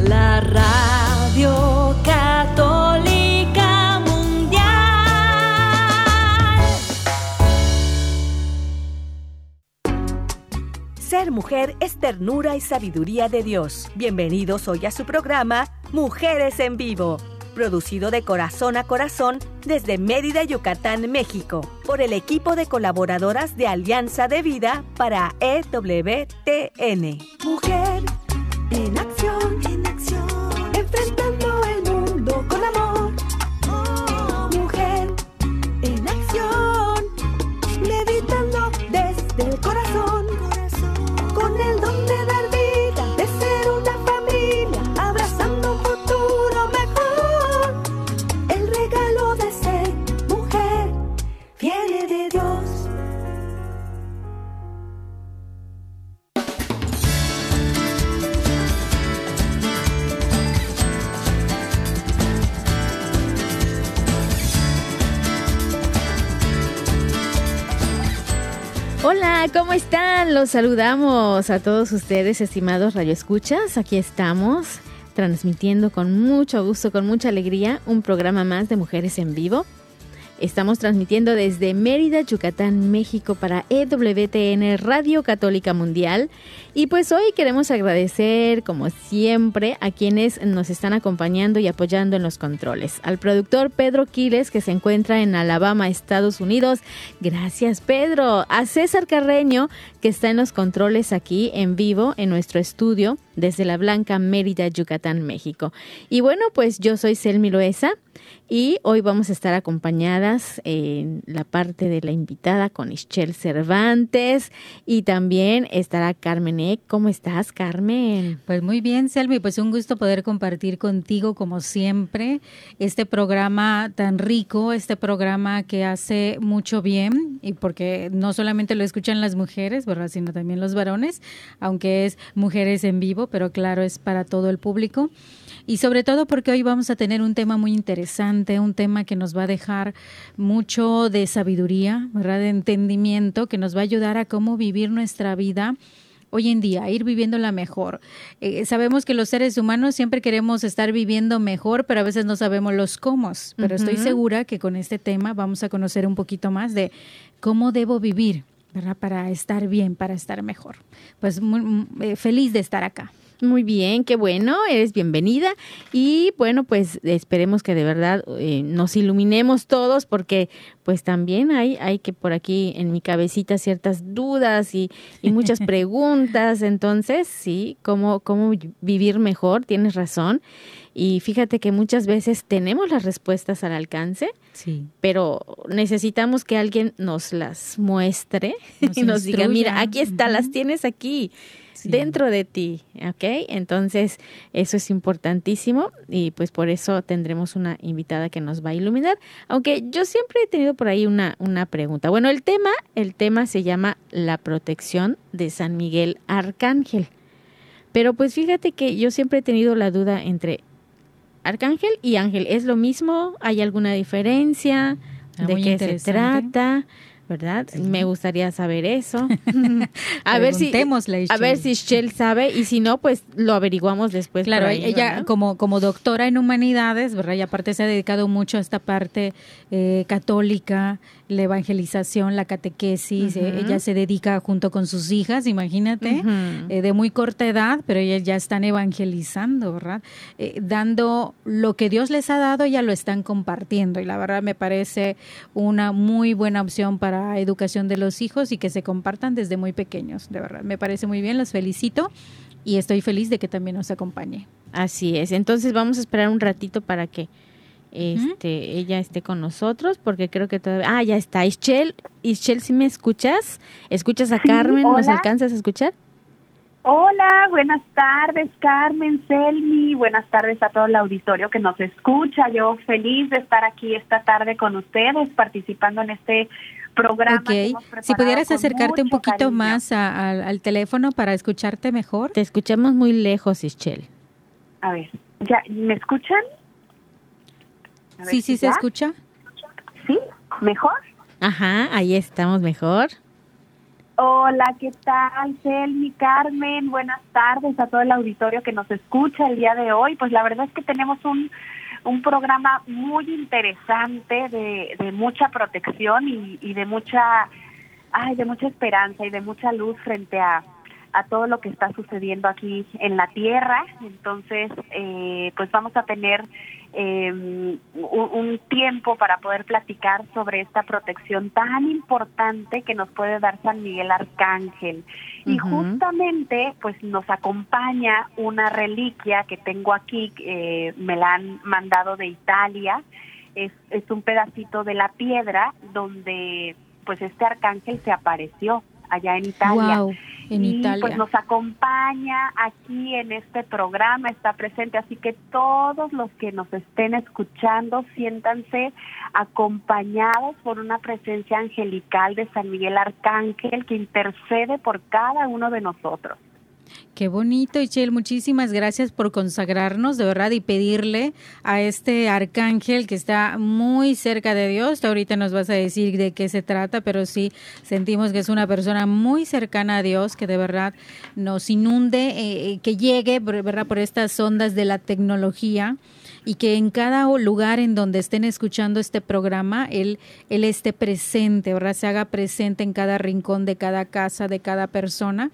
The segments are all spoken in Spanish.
la radio católica mundial. Ser mujer es ternura y sabiduría de Dios. Bienvenidos hoy a su programa Mujeres en Vivo producido de corazón a corazón desde Mérida, Yucatán, México, por el equipo de colaboradoras de Alianza de Vida para EWTN. Mujer en acción, Hola, ¿cómo están? Los saludamos a todos ustedes, estimados radioescuchas. Aquí estamos transmitiendo con mucho gusto, con mucha alegría, un programa más de Mujeres en Vivo. Estamos transmitiendo desde Mérida, Yucatán, México para EWTN Radio Católica Mundial. Y pues hoy queremos agradecer, como siempre, a quienes nos están acompañando y apoyando en los controles. Al productor Pedro Quiles, que se encuentra en Alabama, Estados Unidos. Gracias, Pedro. A César Carreño, que está en los controles aquí en vivo en nuestro estudio desde la Blanca Mérida, Yucatán, México. Y bueno, pues yo soy Selmi Loesa y hoy vamos a estar acompañadas en la parte de la invitada con Ischel Cervantes y también estará Carmen Eck. ¿Cómo estás, Carmen? Pues muy bien, Selmi, pues un gusto poder compartir contigo como siempre este programa tan rico, este programa que hace mucho bien y porque no solamente lo escuchan las mujeres, ¿verdad? sino también los varones, aunque es mujeres en vivo, pero claro, es para todo el público y sobre todo porque hoy vamos a tener un tema muy interesante, un tema que nos va a dejar mucho de sabiduría, ¿verdad? de entendimiento, que nos va a ayudar a cómo vivir nuestra vida hoy en día, ir viviéndola mejor. Eh, sabemos que los seres humanos siempre queremos estar viviendo mejor, pero a veces no sabemos los cómo. Pero estoy segura que con este tema vamos a conocer un poquito más de cómo debo vivir, ¿verdad? Para estar bien, para estar mejor. Pues muy, eh, feliz de estar acá. Muy bien, qué bueno, eres bienvenida y bueno, pues esperemos que de verdad eh, nos iluminemos todos porque pues también hay, hay que por aquí en mi cabecita ciertas dudas y, y muchas preguntas, entonces sí, ¿cómo, cómo vivir mejor, tienes razón. Y fíjate que muchas veces tenemos las respuestas al alcance, Sí. pero necesitamos que alguien nos las muestre Nos y nos diga, mira, aquí está, las tienes aquí Sí. dentro de ti, ¿ok? Entonces, eso es importantísimo y pues por eso tendremos una invitada que nos va a iluminar, aunque yo siempre he tenido por ahí una, una pregunta. Bueno, el tema, el tema se llama la protección de San Miguel Arcángel. Pero pues fíjate que yo siempre he tenido la duda entre Arcángel y Ángel. ¿Es lo mismo? ¿Hay alguna diferencia? Ah, ¿De qué se trata? ¿Verdad? Sí. Me gustaría saber eso. a ver si a ver si Shell sabe y si no, pues lo averiguamos después. Claro, ahí, ella como, como doctora en humanidades, ¿verdad? Y aparte se ha dedicado mucho a esta parte eh, católica, la evangelización, la catequesis. eh, ella se dedica junto con sus hijas, imagínate, eh, de muy corta edad, pero ellas ya están evangelizando, ¿verdad? Eh, dando lo que Dios les ha dado, ya lo están compartiendo. Y la verdad me parece una muy buena opción para educación de los hijos y que se compartan desde muy pequeños, de verdad. Me parece muy bien, los felicito y estoy feliz de que también nos acompañe. Así es. Entonces vamos a esperar un ratito para que este ella esté con nosotros porque creo que todavía Ah, ya está. Ischel, Ischel, ¿sí me escuchas? ¿Escuchas a Sí, Carmen? ¿Nos alcanzas a escuchar? Hola, buenas tardes, Carmen, Selmi, buenas tardes a todo el auditorio que nos escucha. Yo feliz de estar aquí esta tarde con ustedes, participando en este programa. que hemos Ok, si pudieras acercarte un poquito cariño. más a- al teléfono para escucharte mejor. Te escuchamos muy lejos, Ischel. A ver, ¿ya me escuchan? Sí, si sí se escucha. ¿Sí? ¿Mejor? Ajá, ahí estamos mejor. Hola, ¿qué tal, Selmi, Carmen? Buenas tardes a todo el auditorio que nos escucha el día de hoy. Pues la verdad es que tenemos un, un programa muy interesante de, de mucha protección y, y de mucha ay, de mucha esperanza y de mucha luz frente a, a todo lo que está sucediendo aquí en la tierra. Entonces, eh, pues vamos a tener eh, un, un, tiempo para poder platicar sobre esta protección tan importante que nos puede dar San Miguel Arcángel. Y justamente, pues nos acompaña una reliquia que tengo aquí, eh, me la han mandado de Italia. Es, es un pedacito de la piedra donde pues este arcángel se apareció allá en Italia. Wow, en y Italia. pues nos acompaña aquí en este programa, está presente, así que todos los que nos estén escuchando, siéntanse acompañados por una presencia angelical de San Miguel Arcángel que intercede por cada uno de nosotros. Qué bonito, Ichel. Muchísimas gracias por consagrarnos, de verdad, y pedirle a este arcángel que está muy cerca de Dios. Ahorita nos vas a decir de qué se trata, pero sí sentimos que es una persona muy cercana a Dios, que de verdad nos inunde, eh, que llegue, ¿verdad?, por estas ondas de la tecnología y que en cada lugar en donde estén escuchando este programa, él, él esté presente, ¿verdad? Se haga presente en cada rincón de cada casa, de cada persona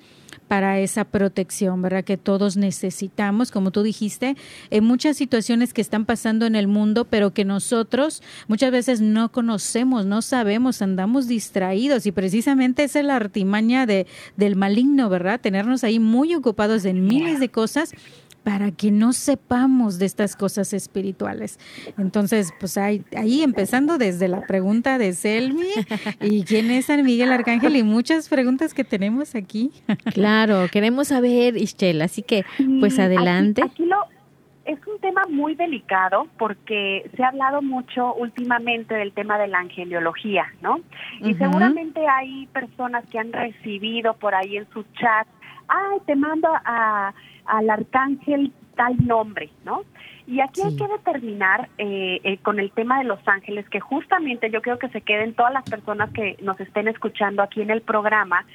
para esa protección, ¿verdad? Que todos necesitamos, como tú dijiste, en muchas situaciones que están pasando en el mundo, pero que nosotros muchas veces no conocemos, no sabemos, andamos distraídos y precisamente esa es la artimaña de, del maligno, ¿verdad? Tenernos ahí muy ocupados en miles de cosas para que no sepamos de estas cosas espirituales. Entonces, pues ahí, ahí empezando desde la pregunta de Selmi y quién es San Miguel Arcángel y muchas preguntas que tenemos aquí. Claro, queremos saber, Ischel, así que pues adelante. Aquí, aquí lo, es un tema muy delicado porque se ha hablado mucho últimamente del tema de la angeliología, ¿no? Y uh -huh. seguramente hay personas que han recibido por ahí en su chat, ay, te mando a al arcángel tal nombre, ¿no? Y aquí sí. hay que determinar eh, eh, con el tema de los ángeles que justamente yo creo que se queden todas las personas que nos estén escuchando aquí en el programa,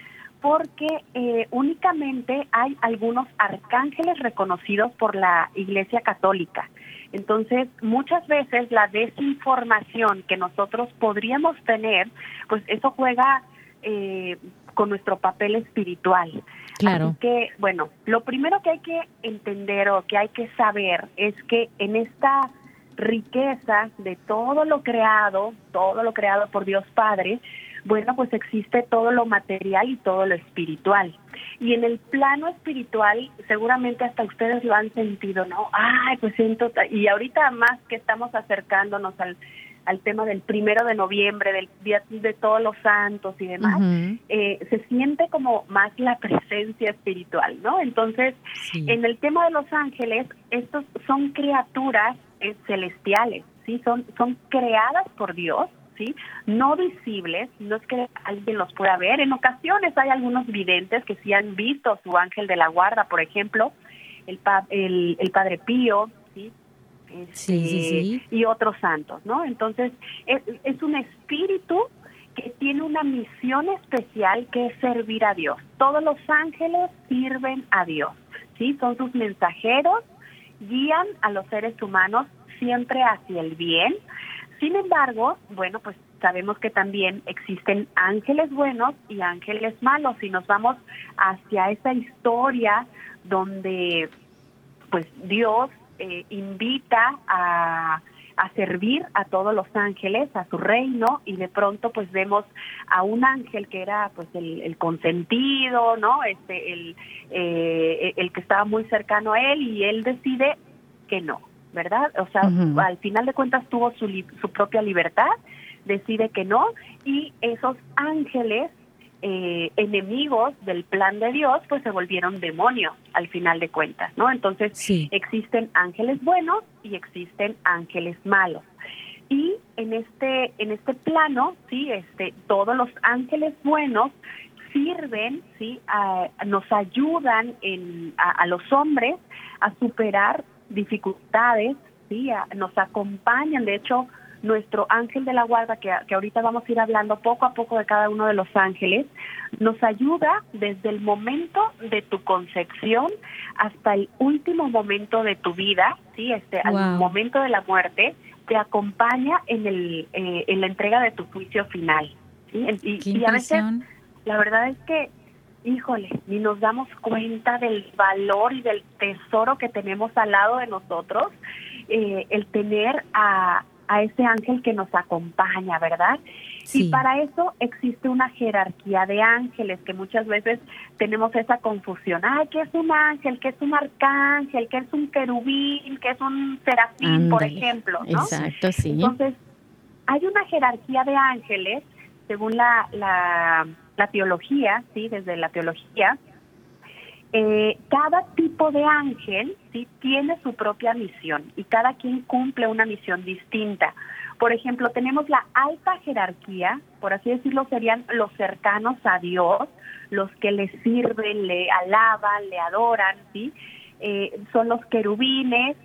porque eh, únicamente hay algunos arcángeles reconocidos por la Iglesia Católica. Entonces, muchas veces la desinformación que nosotros podríamos tener, pues eso juega eh, con nuestro papel espiritual. Claro. Así que, bueno, lo primero que hay que entender o que hay que saber es que en esta riqueza de todo lo creado, todo lo creado por Dios Padre, bueno, pues existe todo lo material y todo lo espiritual. Y en el plano espiritual, seguramente hasta ustedes lo han sentido, ¿no? Ay, pues siento, y ahorita más que estamos acercándonos al al tema del primero de noviembre, del Día de Todos los Santos y demás, uh -huh. eh, se siente como más la presencia espiritual, ¿no? Entonces, sí. en el tema de los ángeles, estos son criaturas eh, celestiales, ¿sí? Son, son creadas por Dios, ¿sí? No visibles, no es que alguien los pueda ver. En ocasiones hay algunos videntes que sí han visto su ángel de la guarda, por ejemplo, el, pa el, el Padre Pío. Este, sí, sí, sí. y otros santos, ¿no? Entonces, es, es, un espíritu que tiene una misión especial que es servir a Dios. Todos los ángeles sirven a Dios, ¿sí? Son sus mensajeros, guían a los seres humanos siempre hacia el bien. Sin embargo, bueno, pues sabemos que también existen ángeles buenos y ángeles malos. Y nos vamos hacia esa historia donde, pues, Dios eh, invita a, a servir a todos los ángeles, a su reino, y de pronto pues vemos a un ángel que era pues el, el consentido, ¿no? Este, el, eh, el que estaba muy cercano a él y él decide que no, ¿verdad? O sea, uh -huh. al final de cuentas tuvo su, su propia libertad, decide que no, y esos ángeles eh, enemigos del plan de Dios, pues se volvieron demonios al final de cuentas, ¿no? Entonces sí. existen ángeles buenos y existen ángeles malos. Y en este en este plano, sí, este todos los ángeles buenos sirven, sí, a, nos ayudan en, a, a, los hombres a superar dificultades, sí, a, nos acompañan, de hecho nuestro ángel de la guarda, que, que ahorita vamos a ir hablando poco a poco de cada uno de los ángeles, nos ayuda desde el momento de tu concepción hasta el último momento de tu vida, sí, este, al momento de la muerte, te acompaña en el eh, en la entrega de tu juicio final. ¿sí? Y, a veces la verdad es que, híjole, ni nos damos cuenta del valor y del tesoro que tenemos al lado de nosotros, eh, el tener a, a ese ángel que nos acompaña, ¿verdad? Sí. Y para eso existe una jerarquía de ángeles que muchas veces tenemos esa confusión. Ay, ¿qué es un ángel? ¿Qué es un arcángel? ¿Qué es un querubín? ¿Qué es un serafín, por ejemplo? ¿no? Exacto, sí. Entonces, hay una jerarquía de ángeles, según la, la, la teología, ¿sí? Desde la teología, eh, cada tipo de ángel sí tiene su propia misión y cada quien cumple una misión distinta. Por ejemplo, tenemos la alta jerarquía, por así decirlo, serían los cercanos a Dios, los que le sirven, le alaban, le adoran, ¿sí? Eh, son los querubines,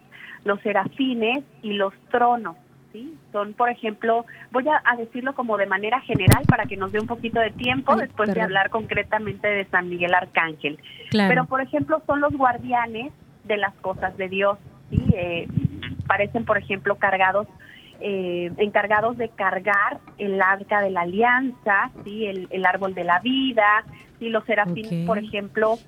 los serafines y los tronos, ¿sí? Son, por ejemplo, voy a, a decirlo como de manera general para que nos dé un poquito de tiempo Ay, después de hablar concretamente de San Miguel Arcángel. Claro. Pero, por ejemplo, son los guardianes de las cosas de Dios. ¿sí? Eh, parecen, por ejemplo, cargados, eh, encargados de cargar el arca de la alianza, ¿sí? el, el árbol de la vida. ¿sí? Los serafines, por ejemplo,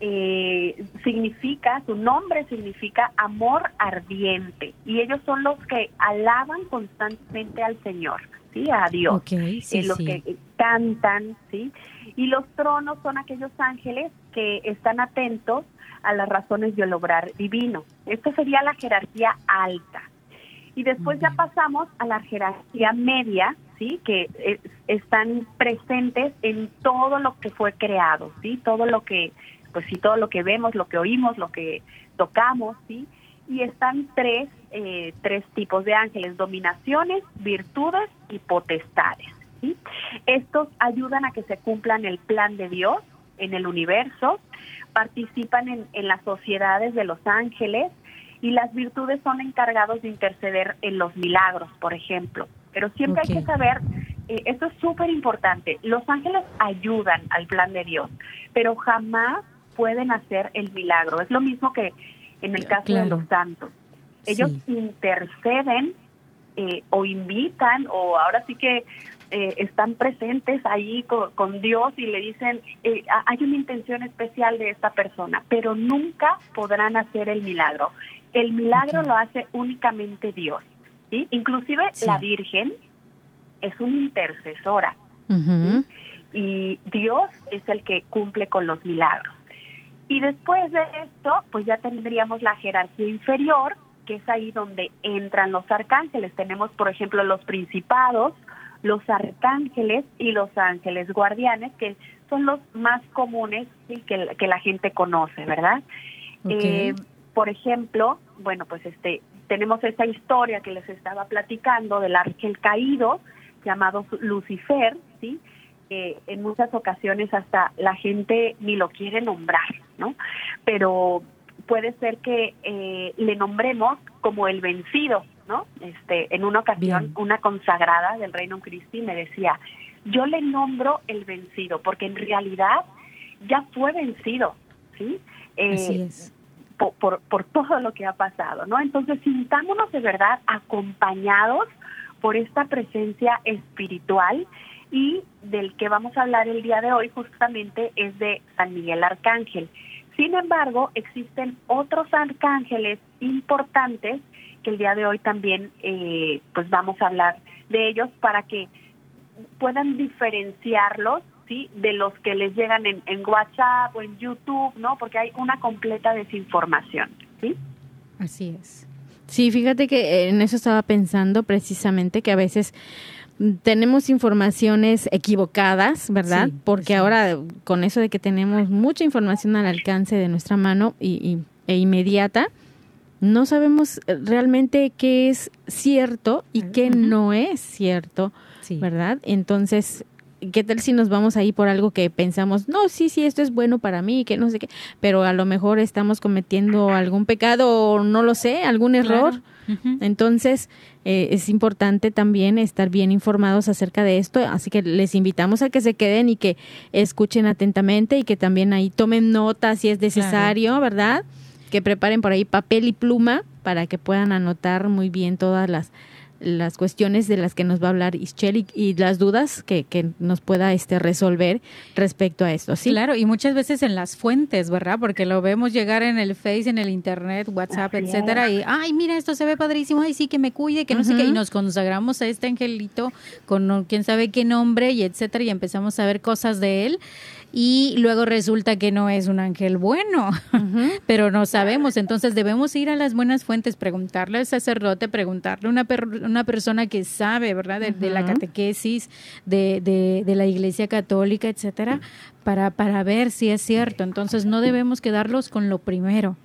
eh, significa, su nombre significa amor ardiente. Y ellos son los que alaban constantemente al Señor, ¿sí? a Dios Ok, sí, eh, los sí. que cantan, ¿sí? Y los tronos son aquellos ángeles que están atentos a las razones del obrar divino. Esto sería la jerarquía alta. Y después ya pasamos a la jerarquía media, ¿sí? Que eh, están presentes en todo lo que fue creado, ¿sí? Todo lo que, pues sí, todo lo que vemos, lo que oímos, lo que tocamos, ¿sí? Y están tres, eh, tres tipos de ángeles, dominaciones, virtudes y potestades. ¿sí? Estos ayudan a que se cumplan el plan de Dios en el universo, participan en, en las sociedades de los ángeles y las virtudes son encargados de interceder en los milagros, por ejemplo. Pero siempre hay que saber, eh, esto es súper importante, los ángeles ayudan al plan de Dios, pero jamás pueden hacer el milagro. Es lo mismo que en el caso de los santos. Ellos Sí. interceden eh, o invitan o ahora sí que eh, están presentes ahí con, con Dios y le dicen, eh, ha- hay una intención especial de esta persona, pero nunca podrán hacer el milagro. El milagro lo hace únicamente Dios. ¿sí? Inclusive Sí. la Virgen es una intercesora y Dios es el que cumple con los milagros. Y después de esto, pues ya tendríamos la jerarquía inferior, que es ahí donde entran los arcángeles. Tenemos, por ejemplo, los principados, los arcángeles y los ángeles guardianes, que son los más comunes y que, que la gente conoce, ¿verdad? Eh, por ejemplo, bueno, pues este tenemos esa historia que les estaba platicando del ángel caído llamado Lucifer, ¿sí? Que en muchas ocasiones hasta la gente ni lo quiere nombrar, ¿no? Pero puede ser que eh, le nombremos como el vencido, ¿no? Este, en una ocasión, Bien. una consagrada del Reino Christi me decía, yo le nombro el vencido, porque en realidad ya fue vencido, ¿sí? Eh, Así es. por, por, por todo lo que ha pasado, ¿no? Entonces, sintámonos de verdad acompañados por esta presencia espiritual y del que vamos a hablar el día de hoy justamente es de San Miguel Arcángel. Sin embargo, existen otros arcángeles importantes que el día de hoy también eh, pues vamos a hablar de ellos para que puedan diferenciarlos ¿sí? de los que les llegan en, en WhatsApp o en YouTube, ¿no? Porque hay una completa desinformación, ¿sí? Así es. Sí, fíjate que en eso estaba pensando precisamente que a veces tenemos informaciones equivocadas, ¿verdad? Sí, Porque sí. ahora con eso de que tenemos mucha información al alcance de nuestra mano y, y- e inmediata, no sabemos eh, realmente qué es cierto y qué no es cierto, Sí. ¿verdad? Entonces, ¿qué tal si nos vamos ahí por algo que pensamos, no, sí, sí, esto es bueno para mí, que no sé qué, pero a lo mejor estamos cometiendo algún pecado o no lo sé, algún error? Claro. Entonces, eh, es importante también estar bien informados acerca de esto, así que les invitamos a que se queden y que escuchen atentamente y que también ahí tomen notas si es necesario, ¿verdad? Que preparen por ahí papel y pluma para que puedan anotar muy bien todas las las cuestiones de las que nos va a hablar Ischel y, las dudas que, que, nos pueda este resolver respecto a esto, ¿sí? Claro, y muchas veces en las fuentes, ¿verdad? Porque lo vemos llegar en el Face, en el Internet, WhatsApp, etcétera, y ay, mira, esto se ve padrísimo, ay, sí, que me cuide, que no sé qué, y nos consagramos a este angelito con quién sabe qué nombre y etcétera, y empezamos a ver cosas de él y luego resulta que no es un ángel bueno, pero no sabemos. Entonces debemos ir a las buenas fuentes, preguntarle al sacerdote, preguntarle a una, una persona que sabe, ¿verdad?, de, la catequesis, de, de, de, la iglesia católica, etcétera, para, para ver si es cierto. Entonces no debemos quedarlos con lo primero.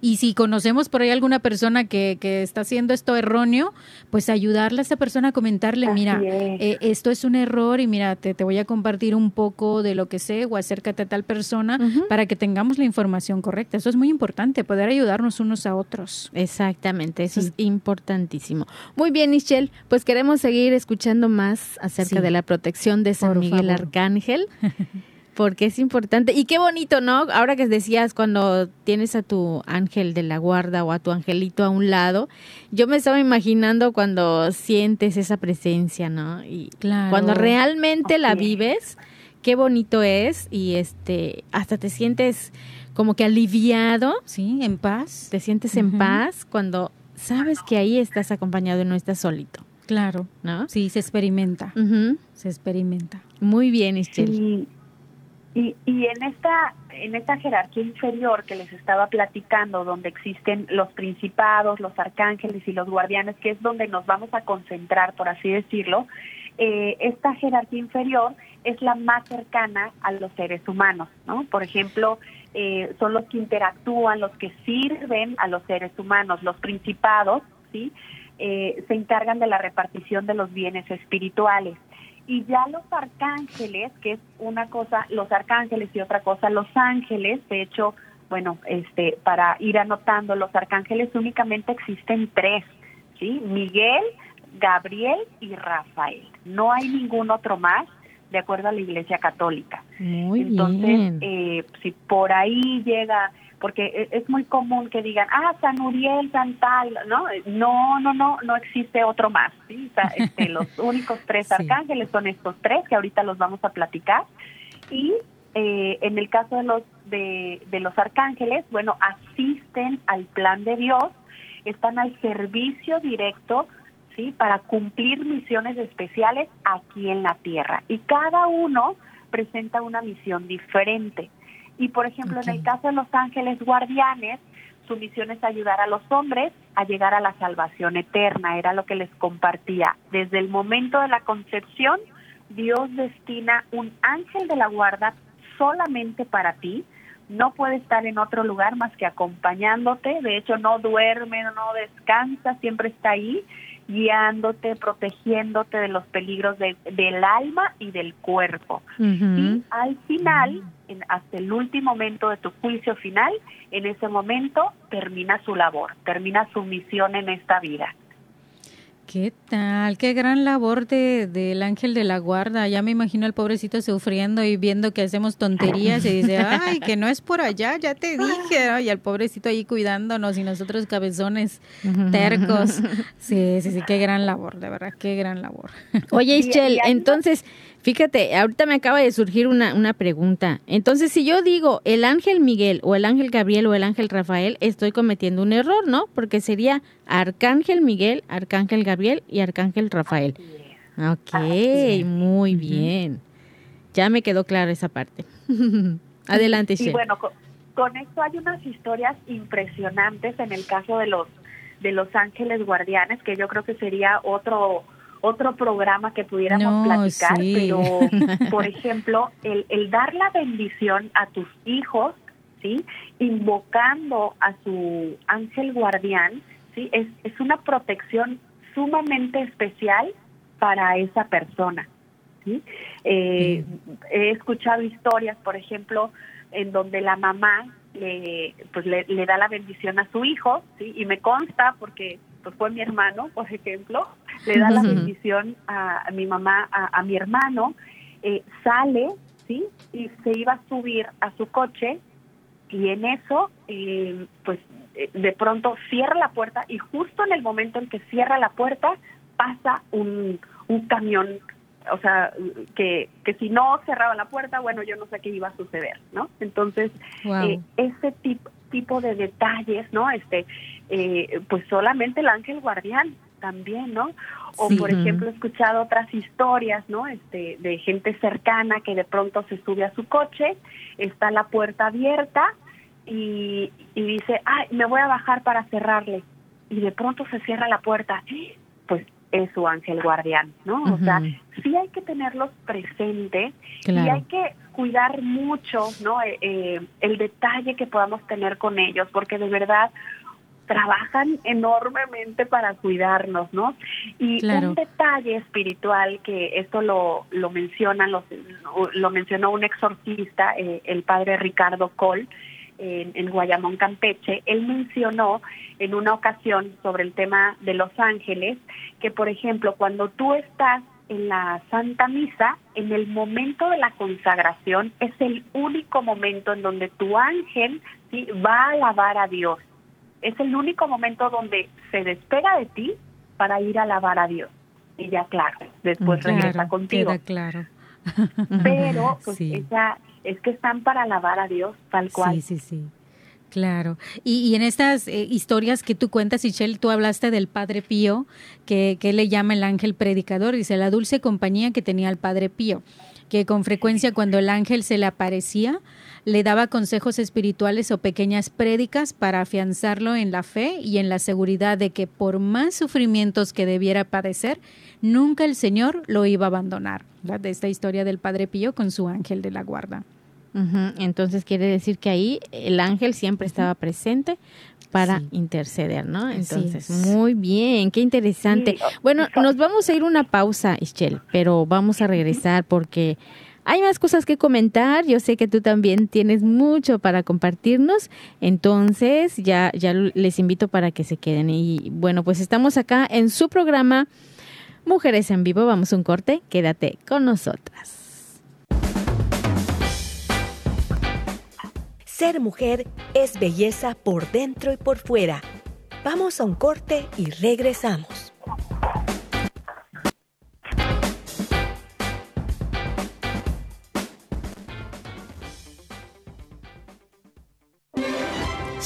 Y si conocemos por ahí alguna persona que, que, está haciendo esto erróneo, pues ayudarle a esa persona a comentarle, mira, eh, esto es un error y mira, te, te, voy a compartir un poco de lo que sé o acércate a tal persona para que tengamos la información correcta. Eso es muy importante, poder ayudarnos unos a otros. Exactamente, eso es importantísimo. Muy bien, Michelle, pues queremos seguir escuchando más acerca de la protección de San Miguel Arcángel. porque es importante. Y qué bonito, ¿no? Ahora que decías cuando tienes a tu ángel de la guarda o a tu angelito a un lado, yo me estaba imaginando cuando sientes esa presencia, ¿no? Y cuando realmente la vives, qué bonito es y este hasta te sientes como que aliviado. Sí, en paz. Te sientes en paz cuando sabes que ahí estás acompañado y no estás solito. Claro, ¿no? Sí, se experimenta. Se experimenta. Muy bien, Ischel. Y, y en esta en esta jerarquía inferior que les estaba platicando, donde existen los principados, los arcángeles y los guardianes, que es donde nos vamos a concentrar, por así decirlo, eh, esta jerarquía inferior es la más cercana a los seres humanos, ¿no? Por ejemplo, eh, son los que interactúan, los que sirven a los seres humanos, los principados, ¿sí? Eh, se encargan de la repartición de los bienes espirituales y ya los arcángeles, que es una cosa, los arcángeles y otra cosa, los ángeles, de hecho, bueno, este, para ir anotando, los arcángeles únicamente existen tres, ¿sí? Miguel, Gabriel y Rafael. No hay ningún otro más, de acuerdo a la Iglesia Católica. Muy Entonces, Eh, si por ahí llega porque e, es muy común que digan, ah, San Uriel, San tal, ¿no? No, no, no, no existe otro más, ¿sí? este, los únicos tres arcángeles son estos tres que ahorita los vamos a platicar. Y eh, en el caso de los, de, de los arcángeles, bueno, asisten al plan de Dios, están al servicio directo ¿sí? para cumplir misiones especiales aquí en la tierra. Y cada uno presenta una misión diferente. Y por ejemplo, en el caso de los ángeles guardianes, su misión es ayudar a los hombres a llegar a la salvación eterna, era lo que les compartía. Desde el momento de la concepción, Dios destina un ángel de la guarda solamente para ti, no puede estar en otro lugar más que acompañándote, de hecho no duerme, no descansa, siempre está ahí guiándote, protegiéndote de los peligros del alma y del cuerpo. Y al final, en, hasta el último momento de tu juicio final, en ese momento termina su labor, termina su misión en esta vida. ¿Qué tal? Qué gran labor de, del ángel de la guarda. Ya me imagino al pobrecito sufriendo y viendo que hacemos tonterías y dice, ay, que no es por allá, ya te dije. Y al pobrecito ahí cuidándonos y nosotros cabezones tercos. Sí, sí, sí, qué gran labor, de verdad, qué gran labor. Oye, Ischel, entonces, Fíjate, ahorita me acaba de surgir una, una pregunta. Entonces, si yo digo el ángel Miguel o el ángel Gabriel o el ángel Rafael, estoy cometiendo un error, ¿no? Porque sería arcángel Miguel, arcángel Gabriel y arcángel Rafael. Ok, muy bien. Ya me quedó clara esa parte. Adelante, Y bueno, con, esto hay unas historias impresionantes en el caso de los de los ángeles guardianes, que yo creo que sería otro otro programa que pudiéramos platicar, pero por ejemplo, el, el dar la bendición a tus hijos, ¿sí? Invocando a su ángel guardián, ¿sí? Es, es una protección sumamente especial para esa persona, ¿sí? Eh, he escuchado historias, por ejemplo, en donde la mamá le, pues le, le, da la bendición a su hijo, ¿sí? Y me consta porque pues fue mi hermano, por ejemplo, le da la bendición a, mi mamá, a, mi hermano, eh, sale, ¿sí? Y se iba a subir a su coche y en eso, eh, pues eh, de pronto cierra la puerta y justo en el momento en que cierra la puerta pasa un, un camión, o sea, que, que si no cerraba la puerta, bueno, yo no sé qué iba a suceder, ¿no? Entonces, eh, ese tipo tipo de detalles, ¿no? Este, eh, pues solamente el ángel guardián también, ¿no? O por ejemplo he escuchado otras historias, ¿no? Este, de gente cercana que de pronto se sube a su coche, está la puerta abierta y, y dice, ay, me voy a bajar para cerrarle. Y de pronto se cierra la puerta. Es su ángel guardián, ¿no? O sea, sí hay que tenerlos presentes y hay que cuidar mucho, ¿no? Eh, eh, el detalle que podamos tener con ellos, porque de verdad trabajan enormemente para cuidarnos, ¿no? Y un detalle espiritual que esto lo, lo menciona, lo, lo mencionó un exorcista, eh, el padre Ricardo Cole, en, Guayamón, Campeche, él mencionó en una ocasión sobre el tema de los ángeles que, por ejemplo, cuando tú estás en la Santa Misa, en el momento de la consagración, es el único momento en donde tu ángel ¿sí? va a alabar a Dios. Es el único momento donde se despega de ti para ir a alabar a Dios. Y ya, claro, después regresa contigo. claro. Pero, pues, esa es que están para alabar a Dios tal cual. Sí, sí, sí. Claro. Y, en estas eh, historias que tú cuentas, Michelle, tú hablaste del Padre Pío, que, que le llama el ángel predicador, dice la dulce compañía que tenía el Padre Pío, que con frecuencia cuando el ángel se le aparecía, le daba consejos espirituales o pequeñas prédicas para afianzarlo en la fe y en la seguridad de que por más sufrimientos que debiera padecer, nunca el Señor lo iba a abandonar. De esta historia del Padre Pío con su ángel de la guarda. Entonces quiere decir que ahí el ángel siempre estaba presente para interceder, ¿no? Entonces, muy bien, qué interesante. Bueno, nos vamos a ir una pausa, Ischel, pero vamos a regresar porque hay más cosas que comentar. Yo sé que tú también tienes mucho para compartirnos. Entonces, ya, ya les invito para que se queden. Y bueno, pues estamos acá en su programa Mujeres en Vivo. Vamos a un corte. Quédate con nosotras. Ser mujer es belleza por dentro y por fuera. Vamos a un corte y regresamos.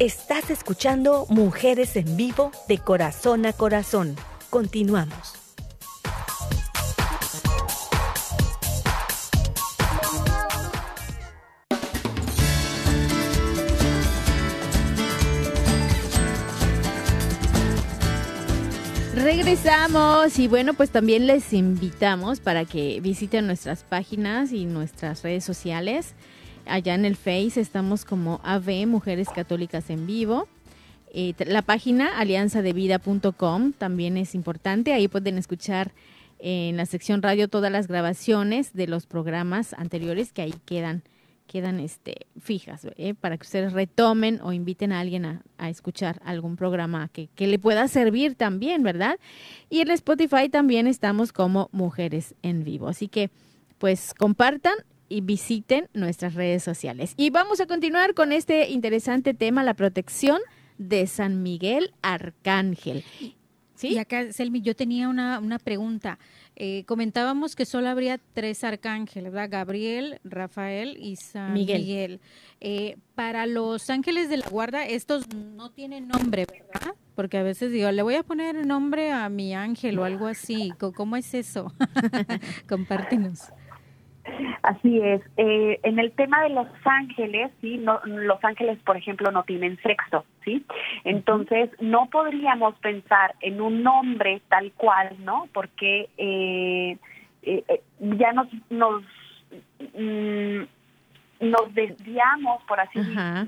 Estás escuchando Mujeres en Vivo de Corazón a Corazón. Continuamos. Regresamos y bueno, pues también les invitamos para que visiten nuestras páginas y nuestras redes sociales allá en el Face estamos como AV Mujeres Católicas en Vivo. Eh, la página alianzadevida.com también es importante. Ahí pueden escuchar en la sección radio todas las grabaciones de los programas anteriores que ahí quedan quedan este fijas ¿eh? para que ustedes retomen o inviten a alguien a, a escuchar algún programa que, que, le pueda servir también, ¿verdad? Y en Spotify también estamos como Mujeres en Vivo. Así que pues compartan y visiten nuestras redes sociales. Y vamos a continuar con este interesante tema, la protección de San Miguel Arcángel. ¿Sí? Y acá, Selmi, yo tenía una, una pregunta. Eh, comentábamos que solo habría tres arcángeles, ¿verdad? Gabriel, Rafael y San Miguel. Eh, para los ángeles de la guarda, estos no tienen nombre, ¿verdad? Porque a veces digo, le voy a poner nombre a mi ángel o algo así. ¿Cómo es eso? Compártenos. Así es. Eh, en el tema de los ángeles, sí, no, los ángeles, por ejemplo, no tienen sexo, sí. Entonces no podríamos pensar en un nombre tal cual, ¿no? Porque eh, eh, eh ya nos nos mm, nos desviamos, por así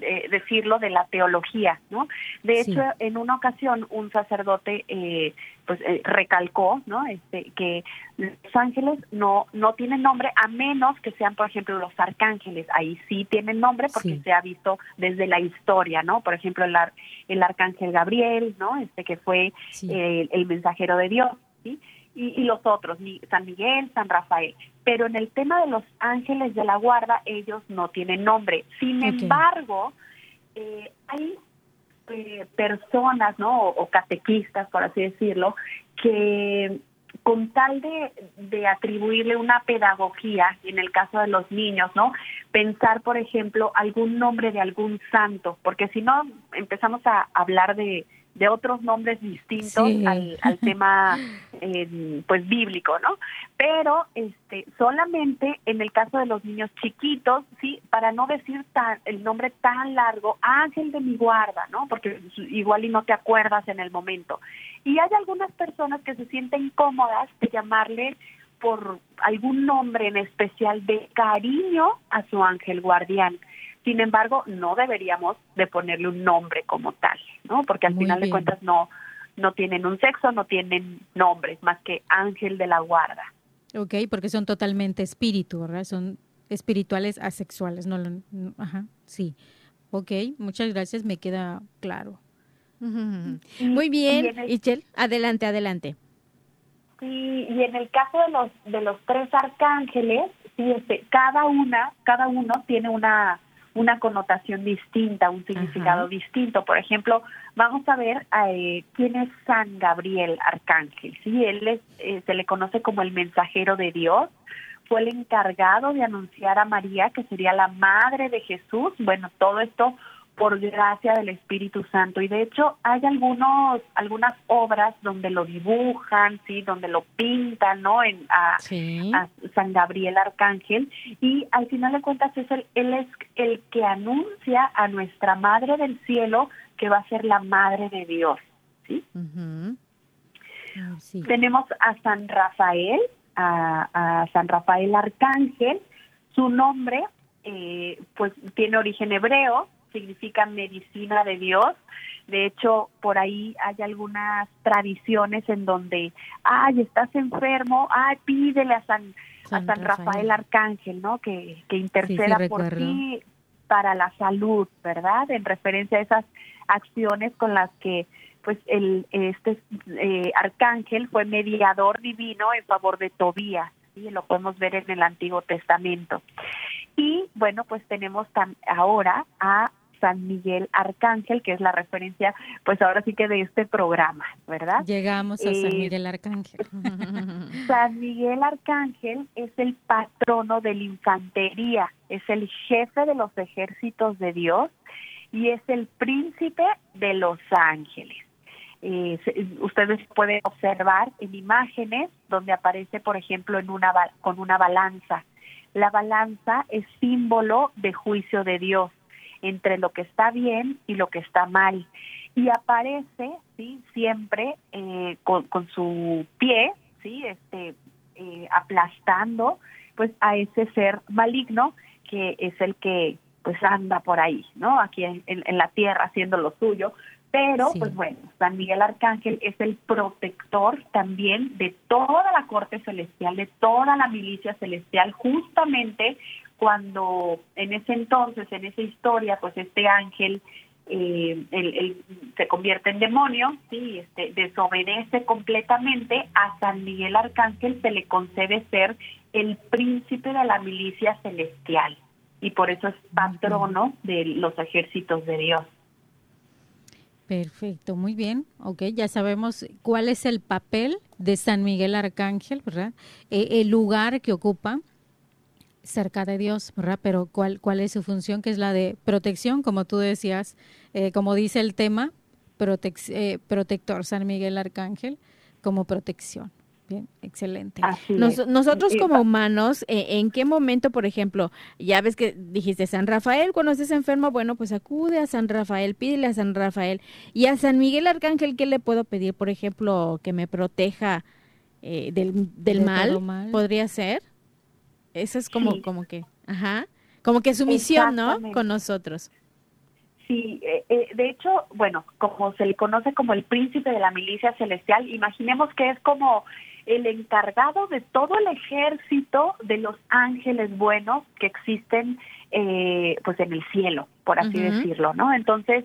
eh, decirlo, de la teología, ¿no? De hecho, en una ocasión un sacerdote eh, pues eh, recalcó, ¿no? Este que los ángeles no no tienen nombre a menos que sean, por ejemplo, los arcángeles. Ahí sí tienen nombre porque se ha visto desde la historia, ¿no? Por ejemplo, el el arcángel Gabriel, ¿no? Este que fue el mensajero de Dios, ¿sí? Y, los otros, San Miguel, San Rafael. Pero en el tema de los ángeles de la guarda, ellos no tienen nombre. Sin embargo, eh, hay eh, personas, ¿no? O, catequistas, por así decirlo, que con tal de, de, atribuirle una pedagogía, en el caso de los niños, ¿no? Pensar, por ejemplo, algún nombre de algún santo, porque si no empezamos a hablar de, de otros nombres distintos al, al, tema eh, pues bíblico, ¿no? Pero este solamente en el caso de los niños chiquitos, sí, para no decir tan, el nombre tan largo, ángel de mi guarda, ¿no? Porque igual y no te acuerdas en el momento. Y hay algunas personas que se sienten cómodas de llamarle por algún nombre en especial de cariño a su ángel guardián. Sin embargo, no deberíamos de ponerle un nombre como tal, ¿no? Porque al final de cuentas no no tienen un sexo, no tienen nombres más que ángel de la guarda. Ok, porque son totalmente espíritu, ¿verdad? Son espirituales asexuales, no, ajá, sí. Ok, muchas gracias, me queda claro. Muy bien, Ichel, adelante, adelante. Sí, y en el caso de los de los tres arcángeles, sí, este, cada una, cada uno tiene una una connotación distinta, un significado distinto. Por ejemplo, vamos a ver eh, quién es San Gabriel Arcángel. Sí, él es, eh, se le conoce como el mensajero de Dios. Fue el encargado de anunciar a María, que sería la madre de Jesús. Bueno, todo esto por gracia del Espíritu Santo. Y de hecho hay algunos, algunas obras donde lo dibujan, sí, donde lo pintan, ¿no? En, a, San Gabriel Arcángel. Y al final de cuentas es el, él es el que anuncia a nuestra Madre del Cielo que va a ser la Madre de Dios, ¿sí? Ah, Tenemos a San Rafael, a, San Rafael Arcángel. Su nombre, eh, pues, tiene origen hebreo, significa medicina de Dios. De hecho, por ahí hay algunas tradiciones en donde, ay, estás enfermo, ay, pídele a San, a San Rafael. Arcángel, ¿no? Que, que interceda por ti para la salud, ¿verdad? En referencia a esas acciones con las que pues el este eh, arcángel fue mediador divino en favor de Tobías, y lo podemos ver en el Antiguo Testamento. Y bueno, pues tenemos ahora a San Miguel Arcángel, que es la referencia, pues ahora sí que de este programa, ¿verdad? Llegamos a San eh, Miguel Arcángel. San Miguel Arcángel es el patrono de la infantería, es el jefe de los ejércitos de Dios y es el príncipe de los ángeles. Eh, ustedes pueden observar en imágenes donde aparece, por ejemplo, en una con una balanza. La balanza es símbolo de juicio de Dios entre lo que está bien y lo que está mal. Y aparece, sí, siempre eh, con, su pie, sí, este, eh, aplastando, pues a ese ser maligno que es el que pues anda por ahí, ¿no? Aquí en, la tierra haciendo lo suyo. Pero, pues bueno, San Miguel Arcángel es el protector también de toda la corte celestial, de toda la milicia celestial, justamente cuando en ese entonces, en esa historia, pues este ángel eh, se convierte en demonio, sí, este, desobedece completamente, a San Miguel Arcángel se le concede ser el príncipe de la milicia celestial y por eso es patrono de los ejércitos de Dios. Perfecto, muy bien. Ok, ya sabemos cuál es el papel de San Miguel Arcángel, ¿verdad? Eh, el lugar que ocupa cerca de Dios, ¿verdad? Pero ¿cuál, cuál es su función? Que es la de protección, como tú decías, eh, como dice el tema, eh, protector San Miguel Arcángel, como protección. Bien, excelente. Nos- nosotros como humanos, ¿en qué momento, por ejemplo, ya ves que dijiste San Rafael, cuando estés enfermo, bueno, pues acude a San Rafael, pídele a San Rafael. Y a San Miguel Arcángel, ¿qué le puedo pedir? Por ejemplo, que me proteja eh, del, del De mal, mal. ¿podría ser? Eso es como, Sí. como que, ajá, como que su misión, ¿no? Con nosotros. Sí, eh, eh, de hecho, bueno, como se le conoce como el príncipe de la milicia celestial, imaginemos que es como el encargado de todo el ejército de los ángeles buenos que existen eh, pues en el cielo, por así decirlo, ¿no? Entonces,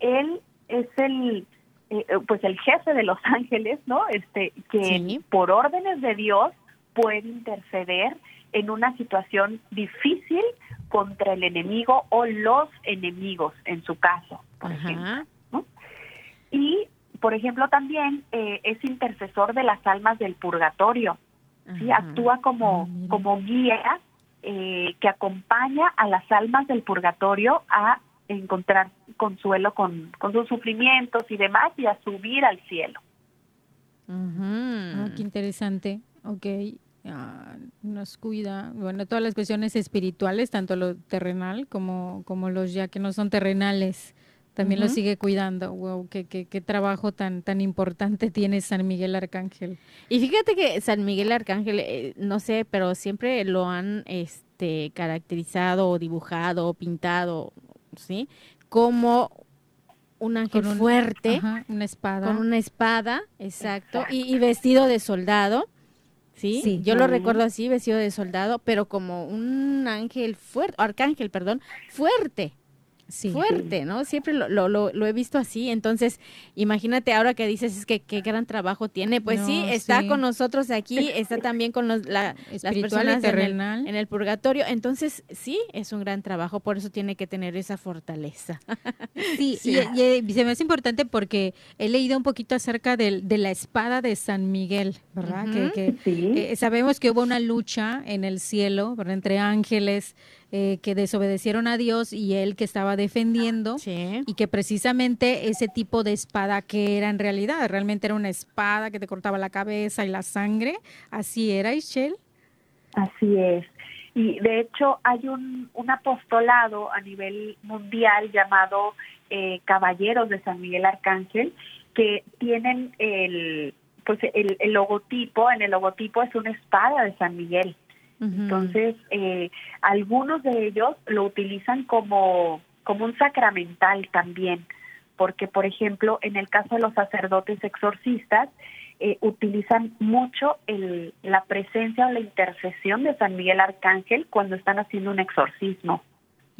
él es el eh, eh, pues el jefe de los ángeles, ¿no? Este que Sí. por órdenes de Dios puede interceder en una situación difícil contra el enemigo o los enemigos, en su caso, por ejemplo. Y, por ejemplo, también eh, es intercesor de las almas del purgatorio. ¿sí? Actúa como, Ah, como guía eh, que acompaña a las almas del purgatorio a encontrar consuelo con, con sus sufrimientos y demás y a subir al cielo. Ah, qué interesante. Ok. Nos cuida, bueno, todas las cuestiones espirituales, tanto lo terrenal como, como los ya que no son terrenales, también lo Ujú. sigue cuidando. Wow, qué, qué, qué trabajo tan, tan importante tiene San Miguel Arcángel. Y fíjate que San Miguel Arcángel, eh, no sé, pero siempre lo han este, caracterizado o dibujado o pintado, ¿sí? Como un ángel un- fuerte, Ajá, una espada. con una espada, exacto, y, y vestido de soldado, ¿sí? Sí. Yo lo recuerdo así, vestido de soldado, pero como un ángel fuerte, arcángel, perdón, fuerte. Sí. fuerte, ¿no? Siempre lo, lo, lo, lo he visto así. Entonces, imagínate ahora que dices es que qué gran trabajo tiene. Pues sí, está sí. con nosotros aquí, está también con los, la- las personas en el, terrenal. en el purgatorio. Entonces, sí, es un gran trabajo, por eso tiene que tener esa fortaleza. Sí, Sí. Y, y se me hace importante porque he leído un poquito acerca del- de, la espada de San Miguel, ¿verdad? Que- Ujú. que, Sí. eh, sabemos que hubo una lucha en el cielo, ¿verdad? Entre ángeles eh, que desobedecieron a Dios y él que estaba defendiendo. Sí. Y que precisamente ese tipo de espada que era en realidad, realmente era una espada que te cortaba la cabeza y la sangre, así era, Ishel. Así es. Y de hecho hay un, un apostolado a nivel mundial llamado eh, Caballeros de San Miguel Arcángel que tienen el pues el, el logotipo, en el logotipo es una espada de San Miguel. Entonces, eh, algunos de ellos lo utilizan como, como un sacramental también, porque, por ejemplo, en el caso de los sacerdotes exorcistas, eh, utilizan mucho el, la presencia o la intercesión de San Miguel Arcángel cuando están haciendo un exorcismo.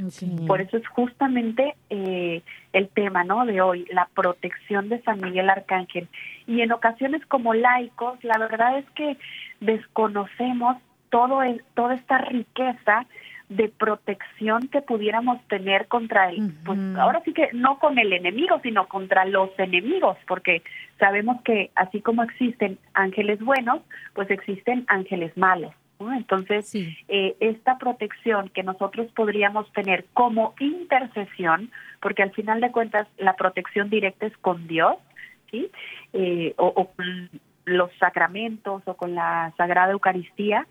Sí. Por eso es justamente eh, el tema ¿no? de hoy, la protección de San Miguel Arcángel. Y en ocasiones como laicos, la verdad es que desconocemos todo el, toda esta riqueza de protección que pudiéramos tener contra el, pues ahora sí que no con el enemigo, sino contra los enemigos, porque sabemos que así como existen ángeles buenos, pues existen ángeles malos. ¿no? Entonces, Sí. eh, esta protección que nosotros podríamos tener como intercesión, porque al final de cuentas la protección directa es con Dios, ¿sí? Eh, o, o con los sacramentos o con la Sagrada Eucaristía,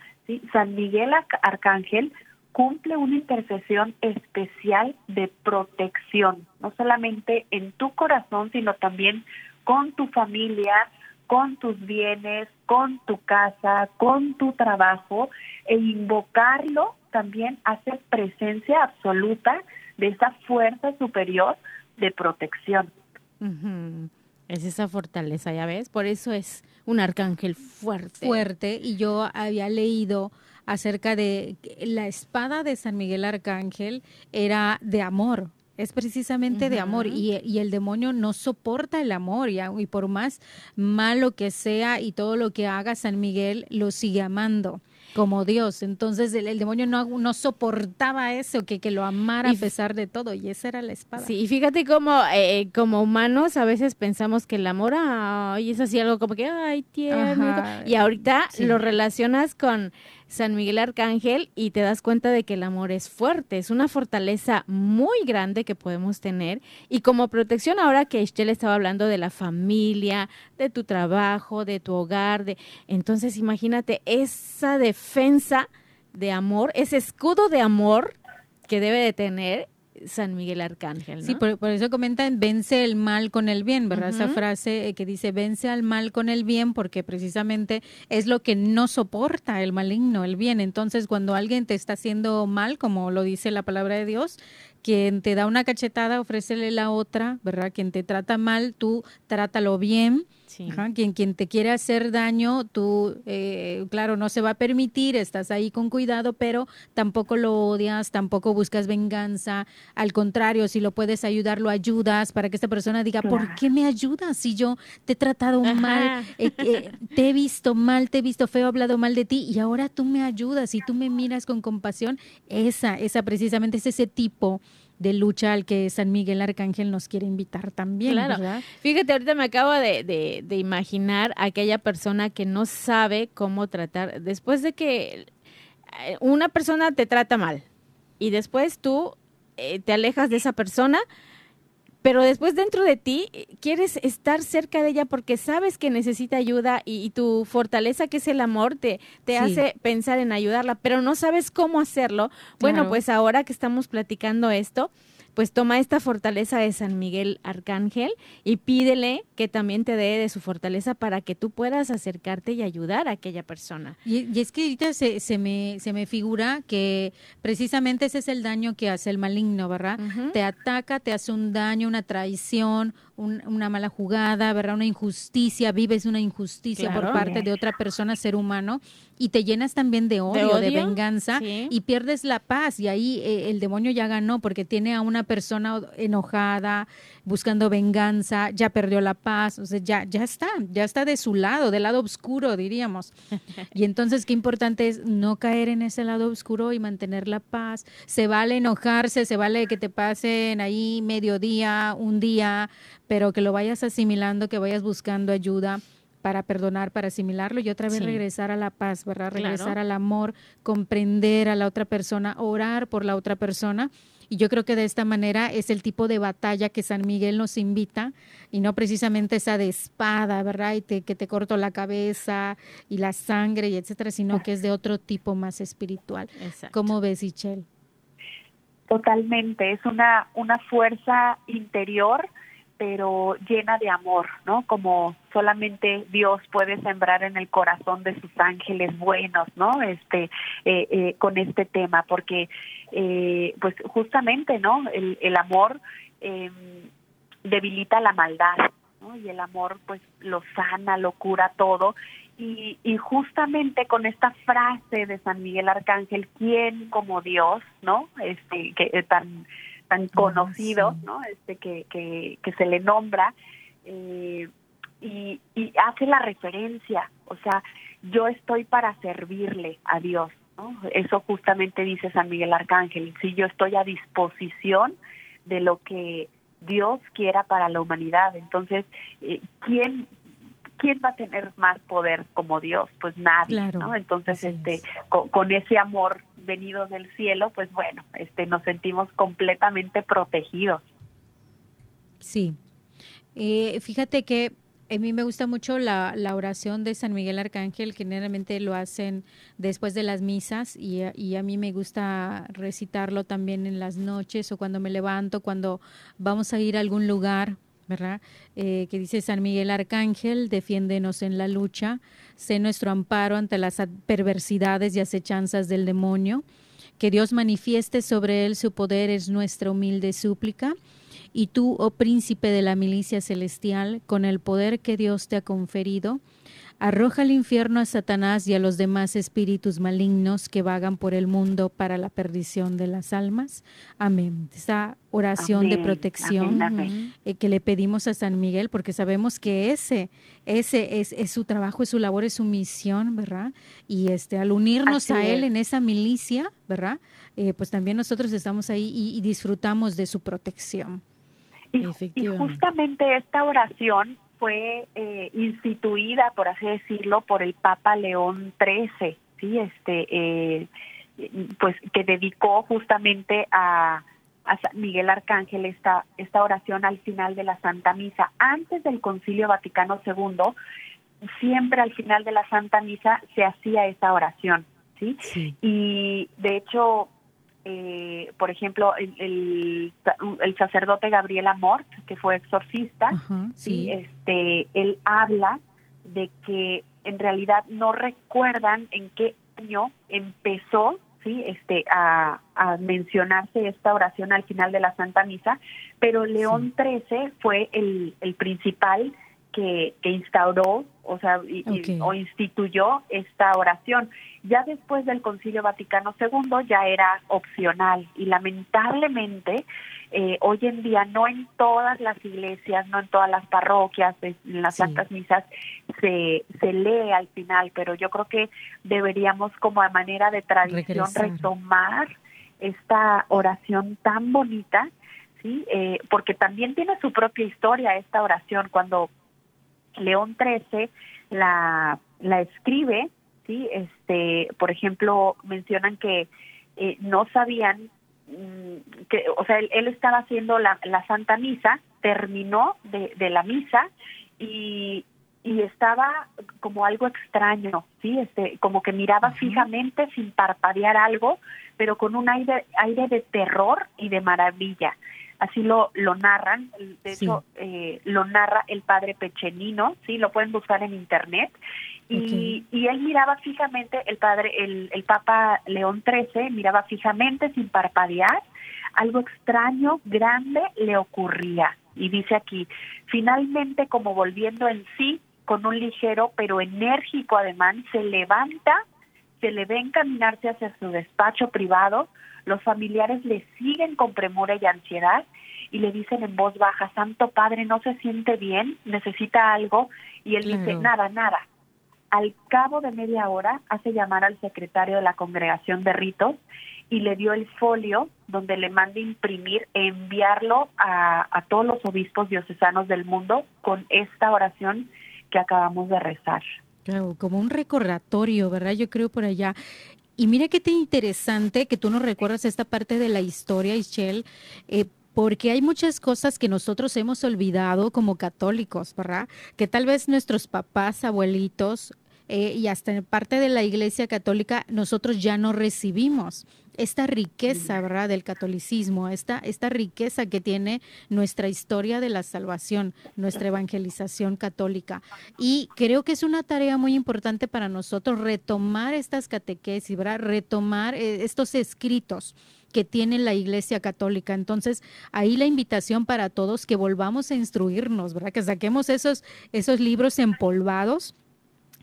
San Miguel Arc- Arcángel cumple una intercesión especial de protección, no solamente en tu corazón, sino también con tu familia, con tus bienes, con tu casa, con tu trabajo, e invocarlo también hace presencia absoluta de esa fuerza superior de protección. Es esa fortaleza, ya ves. Por eso es un arcángel fuerte. fuerte y yo había leído acerca de la espada de San Miguel Arcángel era de amor. Es precisamente de amor y, y el demonio no soporta el amor y por más malo que sea y todo lo que haga San Miguel lo sigue amando como Dios. Entonces el, el demonio no, no soportaba eso, que, que lo amara Y a pesar de todo y esa era la espada. Sí, y fíjate cómo eh, como humanos a veces pensamos que el amor ay, es así algo como que ay tierno y todo. Ajá, y ahorita sí. lo relacionas con San Miguel Arcángel y te das cuenta de que el amor es fuerte, es una fortaleza muy grande que podemos tener. Y como protección ahora que Estelle estaba hablando de la familia, de tu trabajo, de tu hogar, de entonces imagínate esa defensa de amor, ese escudo de amor que debe de tener San Miguel Arcángel. ¿no? Sí, por, eso comentan, vence el mal con el bien, ¿verdad? Esa frase eh, que dice, vence al mal con el bien, porque precisamente es lo que no soporta el maligno, el bien. Entonces, cuando alguien te está haciendo mal, como lo dice la palabra de Dios, quien te da una cachetada, ofrécele la otra, ¿verdad? Quien te trata mal, tú trátalo bien quien, quien te quiere hacer daño, tú, eh, claro, no se va a permitir, estás ahí con cuidado, pero tampoco lo odias, tampoco buscas venganza. Al contrario, si lo puedes ayudar, lo ayudas para que esta persona diga, ¿por qué me ayudas si yo te he tratado mal, eh, eh, te he visto mal, te he visto feo, he hablado mal de ti y ahora tú me ayudas y tú me miras con compasión? Esa, esa precisamente es ese tipo de lucha al que San Miguel Arcángel nos quiere invitar también. Claro. Fíjate, ahorita me acabo de, de, imaginar aquella persona que no sabe cómo tratar, después de que eh, una persona te trata mal y después tú eh, te alejas de esa persona, pero después dentro de ti eh, quieres estar cerca de ella porque sabes que necesita ayuda y, tu fortaleza que es el amor te, te hace pensar en ayudarla, pero no sabes cómo hacerlo. Bueno, pues ahora que estamos platicando esto, pues toma esta fortaleza de San Miguel Arcángel y pídele que también te dé de su fortaleza para que tú puedas acercarte y ayudar a aquella persona. Y, es que ahorita se, se, me, se me figura que precisamente ese es el daño que hace el maligno, ¿verdad? Te ataca, te hace un daño, una traición, una mala jugada, ¿verdad? Una injusticia, vives una injusticia por parte de otra persona, ser humano, y te llenas también de odio, de, venganza, y pierdes la paz, y ahí eh, el demonio ya ganó porque tiene a una persona enojada, buscando venganza, ya perdió la paz, o sea, ya, ya está, ya está de su lado, del lado oscuro, diríamos. Y entonces qué importante es no caer en ese lado oscuro y mantener la paz. Se vale enojarse, se vale que te pasen ahí mediodía, un día, pero que lo vayas asimilando, que vayas buscando ayuda para perdonar, para asimilarlo y otra vez regresar a la paz, ¿verdad? Regresar al amor, comprender a la otra persona, orar por la otra persona. Y yo creo que de esta manera es el tipo de batalla que San Miguel nos invita y no precisamente esa de espada, ¿verdad? Y que te corto la cabeza y la sangre y etcétera, sino que es de otro tipo más espiritual. ¿Cómo ves, Ichel? Totalmente, es una, una fuerza interior pero llena de amor, ¿no? Como solamente Dios puede sembrar en el corazón de sus ángeles buenos, ¿no? Este, eh, eh, con este tema, porque, eh, pues justamente, ¿no? El, amor em, debilita la maldad, ¿no? Y el amor, pues, lo sana, lo cura todo. Y, y justamente con esta frase de San Miguel Arcángel, ¿quién como Dios, ¿no? Este, que tan tan ah, conocido, ¿no? Este que, que, que se le nombra eh, y, y hace la referencia, o sea, yo estoy para servirle a Dios, ¿no? Eso justamente dice San Miguel Arcángel, si yo estoy a disposición de lo que Dios quiera para la humanidad, entonces, eh, ¿quién ¿quién va a tener más poder como Dios? Pues nadie, ¿no? Entonces, este, con, ese amor venido del cielo, pues bueno, este, nos sentimos completamente protegidos. Sí. Eh, fíjate que a mí me gusta mucho la, la, oración de San Miguel Arcángel, generalmente lo hacen después de las misas y, y, a mí me gusta recitarlo también en las noches o cuando me levanto, cuando vamos a ir a algún lugar ¿verdad? Eh, que dice San Miguel Arcángel, defiéndenos en la lucha, sé nuestro amparo ante las perversidades y acechanzas del demonio, que Dios manifieste sobre él su poder es nuestra humilde súplica, y tú, oh príncipe de la milicia celestial, con el poder que Dios te ha conferido, Arroja al infierno a Satanás y a los demás espíritus malignos que vagan por el mundo para la perdición de las almas. Amén. Esa oración de protección eh, que le pedimos a San Miguel, porque sabemos que ese, ese es, su trabajo, es su labor, es su misión, ¿verdad? Y este, al unirnos a él en esa milicia, ¿verdad? Eh, pues también nosotros estamos ahí y, disfrutamos de su protección. y justamente esta oración fue eh, instituida, por así decirlo, por el Papa León XIII. sí, este, eh, pues que dedicó justamente a, a San Miguel Arcángel esta, esta oración al final de la Santa Misa. Antes del Concilio Vaticano II, siempre al final de la Santa Misa se hacía esa oración, ¿sí? Y de hecho, eh, por ejemplo, el, el, sacerdote Gabriel Amort, que fue exorcista, sí. este, él habla de que en realidad no recuerdan en qué año empezó sí este a, a, mencionarse esta oración al final de la Santa Misa, pero León XIII fue el, el principal que, que instauró, o sea, o instituyó esta oración. Ya después del Concilio Vaticano II ya era opcional y lamentablemente eh, hoy en día no en todas las iglesias, no en todas las parroquias, en las Santas Misas se, se lee al final, pero yo creo que deberíamos como a manera de tradición retomar esta oración tan bonita, sí, eh, porque también tiene su propia historia esta oración cuando León XIII la, la escribe, sí, este, por ejemplo, mencionan que eh, no sabían mm, que, o sea, él, estaba haciendo la, la, Santa Misa, terminó de, de la misa y, y estaba como algo extraño, sí, este, como que miraba fijamente sin parpadear algo, pero con un aire, aire de terror y de maravilla así lo, lo narran, de hecho eh, lo narra el padre Pechenino, sí, lo pueden buscar en internet, y, y él miraba fijamente, el padre, el, el Papa León XIII miraba fijamente sin parpadear, algo extraño, grande le ocurría, y dice aquí, finalmente como volviendo en sí, con un ligero pero enérgico ademán, se levanta, se le ve encaminarse hacia su despacho privado, los familiares le siguen con premura y ansiedad y le dicen en voz baja, Santo Padre, no se siente bien, necesita algo, y él dice, nada, nada. Al cabo de media hora hace llamar al secretario de la congregación de ritos y le dio el folio donde le manda imprimir e enviarlo a, a todos los obispos diocesanos del mundo con esta oración que acabamos de rezar. Claro, como un recordatorio, ¿verdad? Yo creo por allá. Y mira qué te interesante que tú nos recuerdas esta parte de la historia, Ishel, eh, porque hay muchas cosas que nosotros hemos olvidado como católicos, ¿verdad? Que tal vez nuestros papás, abuelitos eh, y hasta en parte de la Iglesia Católica nosotros ya no recibimos esta riqueza, ¿verdad? Del catolicismo, esta, esta riqueza que tiene nuestra historia de la salvación, nuestra evangelización católica. Y creo que es una tarea muy importante para nosotros retomar estas catequesis. Retomar eh, estos escritos que tiene la Iglesia Católica. Entonces, ahí la invitación para todos que volvamos a instruirnos, ¿verdad? Que saquemos esos, esos libros empolvados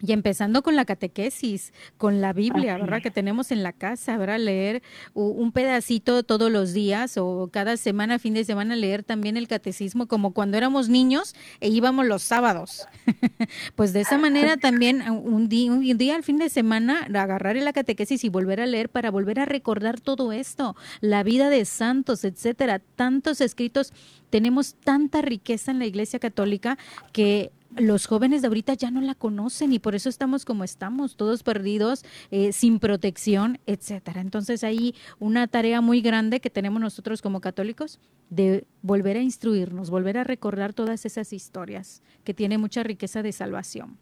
y empezando con la catequesis, con la Biblia, ¿verdad? Que tenemos en la casa, ¿verdad? Leer un pedacito todos los días o cada semana, fin de semana, leer también el catecismo como cuando éramos niños e íbamos los sábados. pues de esa manera también un día, un día al fin de semana agarrar la catequesis y volver a leer para volver a recordar todo esto, la vida de santos, etcétera, tantos escritos tenemos tanta riqueza en la Iglesia Católica que los jóvenes de ahorita ya no la conocen y por eso estamos como estamos, todos perdidos, eh, sin protección, etcétera. Entonces hay una tarea muy grande que tenemos nosotros como católicos de volver a instruirnos, volver a recordar todas esas historias que tiene mucha riqueza de salvación.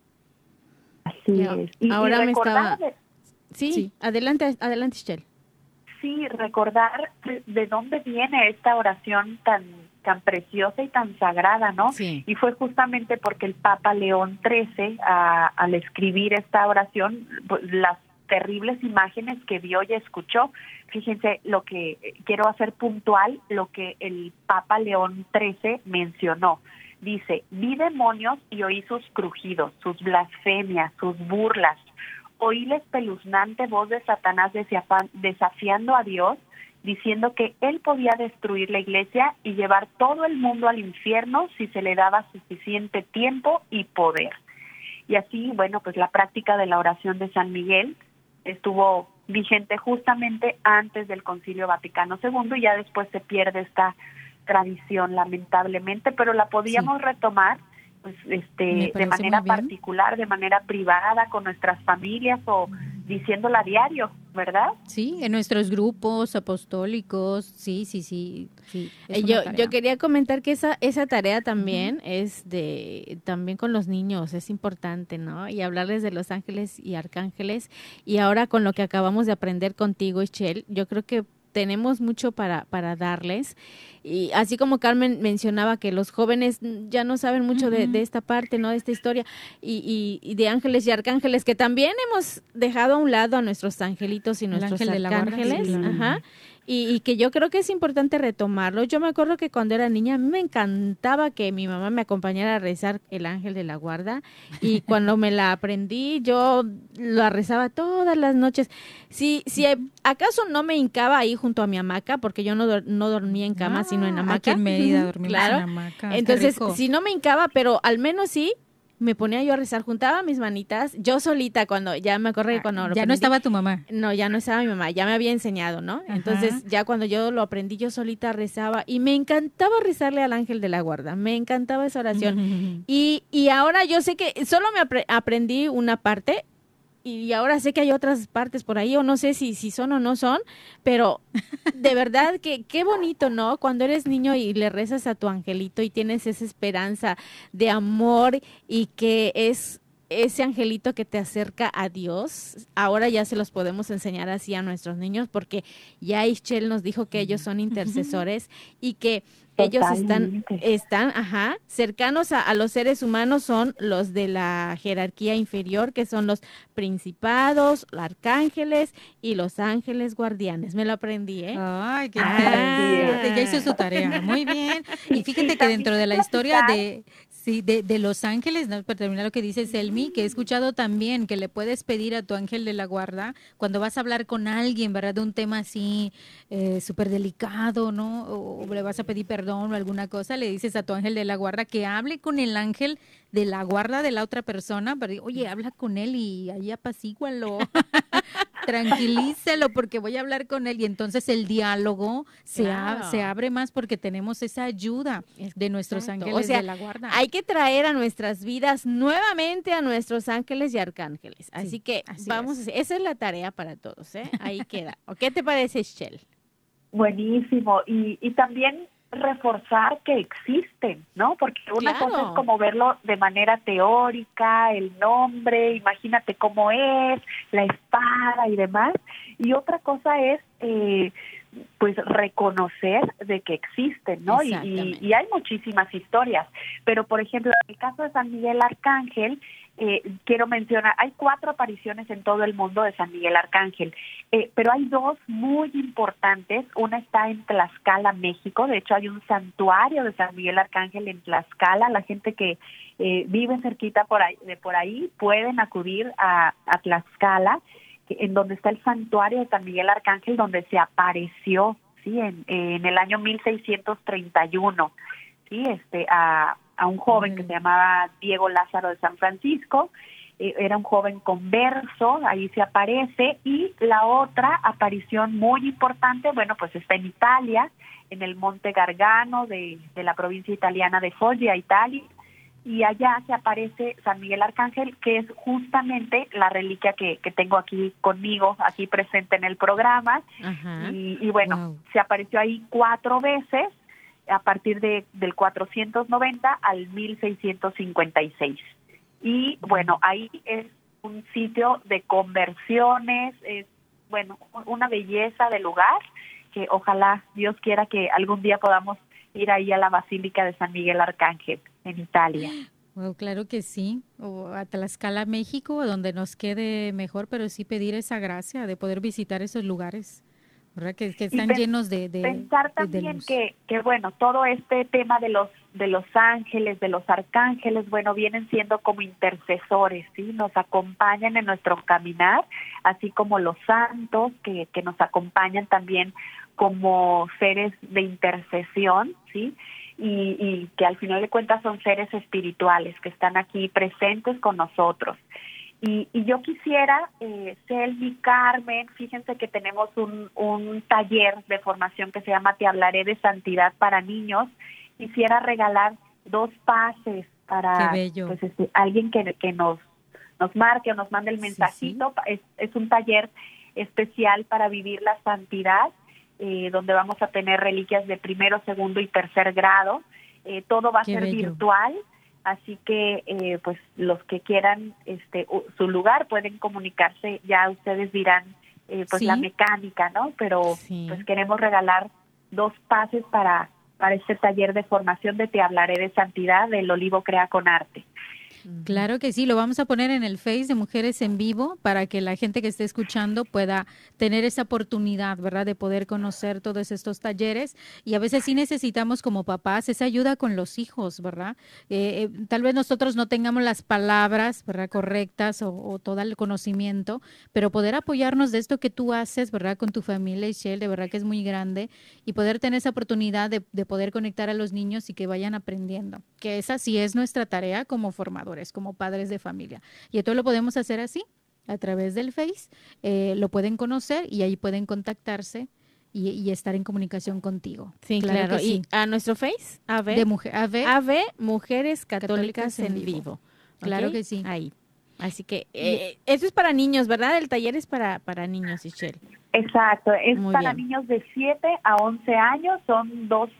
Así es. Y, Ahora me está... Sí, adelante, adelante, Shell. Sí, recordar de dónde viene esta oración tan tan preciosa y tan sagrada, ¿no? Y fue justamente porque el Papa León XIII, al escribir esta oración, pues, las terribles imágenes que vio y escuchó. Fíjense lo que quiero hacer puntual, lo que el Papa León XIII mencionó. Dice, vi demonios y oí sus crujidos, sus blasfemias, sus burlas. Oí la espeluznante voz de Satanás desafiando a Dios diciendo que él podía destruir la iglesia y llevar todo el mundo al infierno si se le daba suficiente tiempo y poder. Y así, bueno, pues la práctica de la oración de San Miguel estuvo vigente justamente antes del Concilio Vaticano II y ya después se pierde esta tradición lamentablemente, pero la podíamos retomar pues este de manera particular, de manera privada con nuestras familias o diciéndola a diario, ¿verdad? Sí, en nuestros grupos apostólicos, sí, sí, sí. sí eh, yo, yo quería comentar que esa, esa tarea también es de, también con los niños, es importante, ¿no? Y hablarles de los ángeles y arcángeles. Y ahora con lo que acabamos de aprender contigo, Michelle, yo creo que tenemos mucho para, para darles. Y así como Carmen mencionaba que los jóvenes ya no saben mucho de, esta parte, ¿no? De esta historia, y, y, de ángeles y arcángeles, que también hemos dejado a un lado a nuestros angelitos y nuestros arcángeles. Ajá y, que yo creo que es importante retomarlo. Yo me acuerdo que cuando era niña me encantaba que mi mamá me acompañara a rezar el ángel de la guarda y cuando me la aprendí yo la rezaba todas las noches. Si, si acaso no me hincaba ahí junto a mi hamaca, porque yo no, no dormía en cama, sino en ah, hamaca. en Mérida claro. en hamaca. Entonces, si no me hincaba, pero al menos sí me ponía yo a rezar, juntaba mis manitas, yo solita cuando ya me acuerdo ah, cuando ya no estaba tu mamá. No, ya no estaba mi mamá, ya me había enseñado, ¿no? Entonces, ya cuando yo lo aprendí yo solita rezaba y me encantaba rezarle al ángel de la guarda, me encantaba esa oración. y, y ahora yo sé que solo me aprendí una parte y ahora sé que hay otras partes por ahí, o no sé si, si son o no son, pero de verdad que qué bonito, ¿no? Cuando eres niño y le rezas a tu angelito y tienes esa esperanza de amor y que es ese angelito que te acerca a Dios, ahora ya se los podemos enseñar así a nuestros niños porque ya Ischel nos dijo que ellos son intercesores y que ellos están, están, ajá, cercanos a, los seres humanos son los de la jerarquía inferior, que son los principados, los arcángeles y los ángeles guardianes. Me lo aprendí, ¿eh? Ay, qué ah. Ya hizo su tarea. Muy bien. Y fíjate que dentro de la historia de, Sí, de, de Los Ángeles, ¿no? para terminar lo que dice Selmi, que he escuchado también que le puedes pedir a tu ángel de la guarda cuando vas a hablar con alguien, ¿verdad? De un tema así eh, súper delicado, ¿no? O, le vas a pedir perdón o alguna cosa, le dices a tu ángel de la guarda que hable con el ángel de la guarda de la otra persona, pero oye, habla con él y ahí apacígualo, tranquilícelo porque voy a hablar con él y entonces el diálogo se, se abre más porque tenemos esa ayuda de nuestros ángeles de la guarda. Hay que traer a nuestras vidas nuevamente a nuestros ángeles y arcángeles. Así que vamos, a esa es la tarea para todos, ¿eh? Ahí queda. ¿O qué te parece, Shell? Buenísimo. Y, y también reforzar que existen, ¿no? Porque una cosa es como verlo de manera teórica, el nombre, imagínate cómo es, la espada y demás, y otra cosa es eh, pues reconocer de que existen, ¿no? Y, y, hay muchísimas historias, pero por ejemplo, en el caso de San Miguel Arcángel, eh, quiero mencionar, hay cuatro apariciones en todo el mundo de San Miguel Arcángel, eh, pero hay dos muy importantes. Una está en Tlaxcala, México. De hecho, hay un santuario de San Miguel Arcángel en Tlaxcala. La gente que eh, vive cerquita por ahí, de por ahí pueden acudir a, Tlaxcala, en donde está el santuario de San Miguel Arcángel, donde se apareció, sí, en, en el año 1631, sí, este, a a un joven que se llamaba Diego Lázaro de San Francisco, eh, era un joven converso, ahí se aparece, y la otra aparición muy importante, bueno, pues está en Italia, en el Monte Gargano de, de la provincia italiana de Foggia, Italia, y allá se aparece San Miguel Arcángel, que es justamente la reliquia que, que tengo aquí conmigo, aquí presente en el programa, y, y, bueno, se apareció ahí cuatro veces, a partir de, del 490 al 1656. Y bueno, ahí es un sitio de conversiones, es bueno, una belleza de lugar que ojalá Dios quiera que algún día podamos ir ahí a la Basílica de San Miguel Arcángel en Italia. Claro que sí, o a Tlaxcala, México, donde nos quede mejor, pero sí pedir esa gracia de poder visitar esos lugares. Que, están llenos de, pensar también que, que bueno todo este tema de los de los ángeles de los arcángeles bueno vienen siendo como intercesores sí nos acompañan en nuestro caminar así como los santos que, que nos acompañan también como seres de intercesión sí y, y que al final de cuentas son seres espirituales que están aquí presentes con nosotros y, y yo quisiera, eh, Selvi, Carmen, fíjense que tenemos un, un taller de formación que se llama Te hablaré de santidad para niños. Quisiera regalar dos pases para pues, este, alguien que, que nos nos marque o nos mande el mensajito. Es, es un taller especial para vivir la santidad, eh, donde vamos a tener reliquias de primero, segundo y tercer grado. Eh, todo va a ser virtual, así que eh, pues los que quieran este su lugar pueden comunicarse. Ya ustedes dirán pues la mecánica, ¿no? Pero pues queremos regalar dos pases para para este taller de formación de Te hablaré de santidad del Olivo Crea con Arte. Claro que sí, lo vamos a poner en el Face de Mujeres en Vivo para que la gente que esté escuchando pueda tener esa oportunidad, ¿verdad? De poder conocer todos estos talleres. Y a veces sí necesitamos como papás esa ayuda con los hijos, ¿verdad? Eh, eh, tal vez nosotros no tengamos las palabras, ¿verdad? Correctas o, todo el conocimiento, pero poder apoyarnos de esto que tú haces, ¿verdad? Con tu familia, Shell, de verdad que es muy grande y poder tener esa oportunidad de, de poder conectar a los niños y que vayan aprendiendo, que esa sí es nuestra tarea como formadores como padres de familia. Y esto lo podemos hacer así, a través del Face, eh, lo pueden conocer y ahí pueden contactarse. Y, estar en comunicación contigo. Sí, claro. Y a nuestro Face, AV, de mujer, Mujeres Católicas, en, Vivo. Claro que sí. Ahí. Así que eh, eso es para niños, ¿verdad? El taller es para, para niños, Michelle. Exacto, es para niños de 7 a 11 años, son dos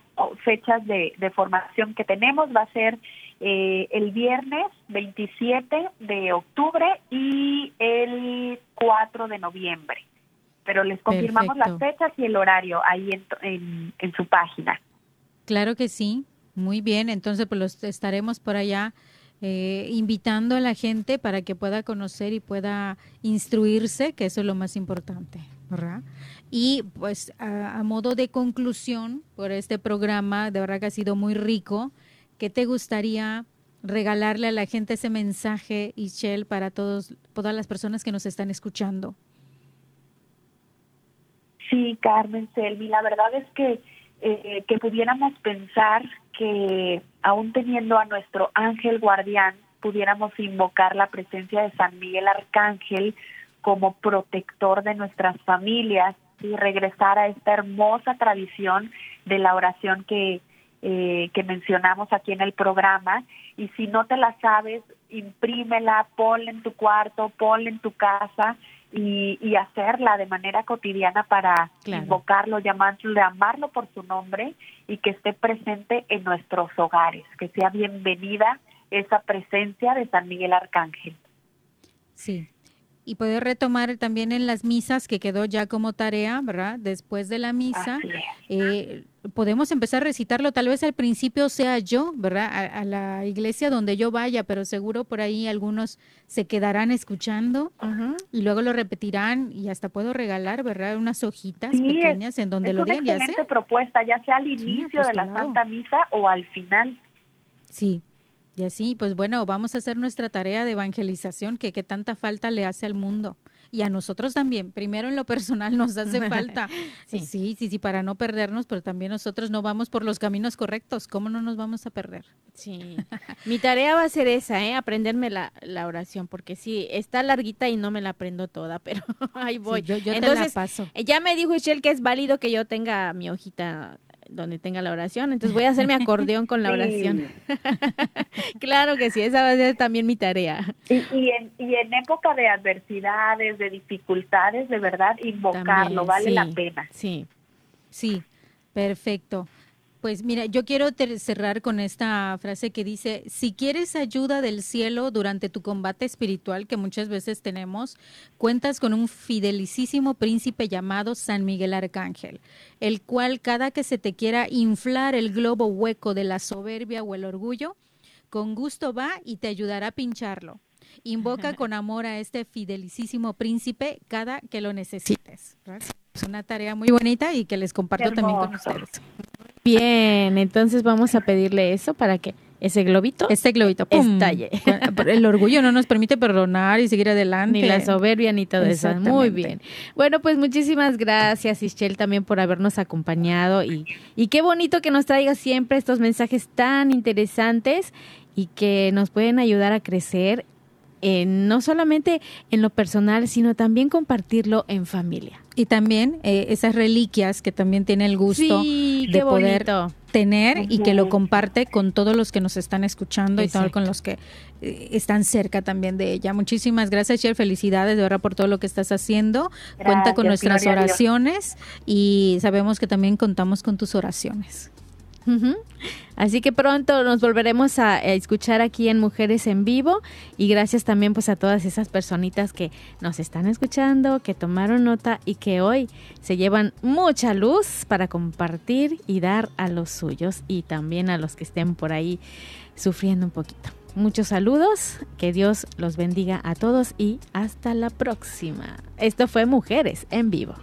fechas de, de formación que tenemos, va a ser eh, el viernes 27 de octubre y el 4 de noviembre. Pero les confirmamos las fechas y el horario ahí en, en, su página. Claro que sí, muy bien. Entonces, pues los estaremos por allá eh, invitando a la gente para que pueda conocer y pueda instruirse, que eso es lo más importante, ¿verdad? Y pues a, a modo de conclusión por este programa, de verdad que ha sido muy rico. ¿Qué te gustaría regalarle a la gente ese mensaje, Ishel, para todas las personas que nos están escuchando? Sí, Carmen Selvi, la verdad es que, eh, que pudiéramos pensar que aún teniendo a nuestro ángel guardián, pudiéramos invocar la presencia de San Miguel Arcángel como protector de nuestras familias y regresar a esta hermosa tradición de la oración que, eh, que mencionamos aquí en el programa y si no te la sabes, imprímela, ponla en tu cuarto, ponla en tu casa y, y hacerla de manera cotidiana para invocarlo, llamarlo, amarlo por su nombre y que esté presente en nuestros hogares, que sea bienvenida esa presencia de San Miguel Arcángel. Sí, y poder retomar también en las misas que quedó ya como tarea, ¿verdad? Después de la misa, eh, podemos empezar a recitarlo, tal vez al principio sea yo, ¿verdad? A, la iglesia donde yo vaya, pero seguro por ahí algunos se quedarán escuchando y luego lo repetirán y hasta puedo regalar, ¿verdad? Unas hojitas pequeñas en donde lo una excelente propuesta, ya sea al inicio de la Santa Misa o al final. Sí, y así, pues bueno, vamos a hacer nuestra tarea de evangelización que, que tanta falta le hace al mundo. Y a nosotros también. Primero en lo personal nos hace falta. sí. sí, sí, sí, para no perdernos, pero también nosotros no vamos por los caminos correctos. ¿Cómo no nos vamos a perder? Sí. Mi tarea va a ser esa, ¿eh? Aprenderme la, la oración, porque sí, está larguita y no me la aprendo toda, pero ahí voy. yo, yo Entonces, te la paso. Ya me dijo Michelle que es válido que yo tenga mi hojita donde tenga la oración. Entonces voy a hacer mi acordeón con la oración. claro que sí, esa va a ser también mi tarea. Y, y, en, y en época de adversidades, de dificultades, de verdad, invocarlo, vale la pena. Sí, sí, perfecto. Pues mira, yo quiero cerrar con esta frase que dice, si quieres ayuda del cielo durante tu combate espiritual que muchas veces tenemos, cuentas con un fidelicísimo príncipe llamado San Miguel Arcángel, el cual cada que se te quiera inflar el globo hueco de la soberbia o el orgullo, con gusto va y te ayudará a pincharlo. Invoca con amor a este fidelicísimo príncipe cada que lo necesites. Es una tarea muy bonita y que les comparto también con ustedes. Bien, entonces vamos a pedirle eso para que ese globito, este globito, estalle. El orgullo no nos permite perdonar y seguir adelante. Ni la soberbia ni todo eso. Muy bien. Bueno, pues muchísimas gracias, Ischel, también por habernos acompañado y, y qué bonito que nos traiga siempre estos mensajes tan interesantes y que nos pueden ayudar a crecer no solamente en lo personal, sino también compartirlo en familia. Y también eh, esas reliquias que también tiene el gusto de poder tener y que lo comparte con todos los que nos están escuchando y con los que eh, están cerca también de ella. Muchísimas gracias, Cher. Felicidades de verdad por todo lo que estás haciendo. Cuenta con nuestras oraciones y sabemos que también contamos con tus oraciones. Así que pronto nos volveremos a, a escuchar aquí en Mujeres en Vivo y gracias también pues a todas esas personitas que nos están escuchando, que tomaron nota y que hoy se llevan mucha luz para compartir y dar a los suyos y también a los que estén por ahí sufriendo un poquito. Muchos saludos, que Dios los bendiga a todos y hasta la próxima. Esto fue Mujeres en Vivo.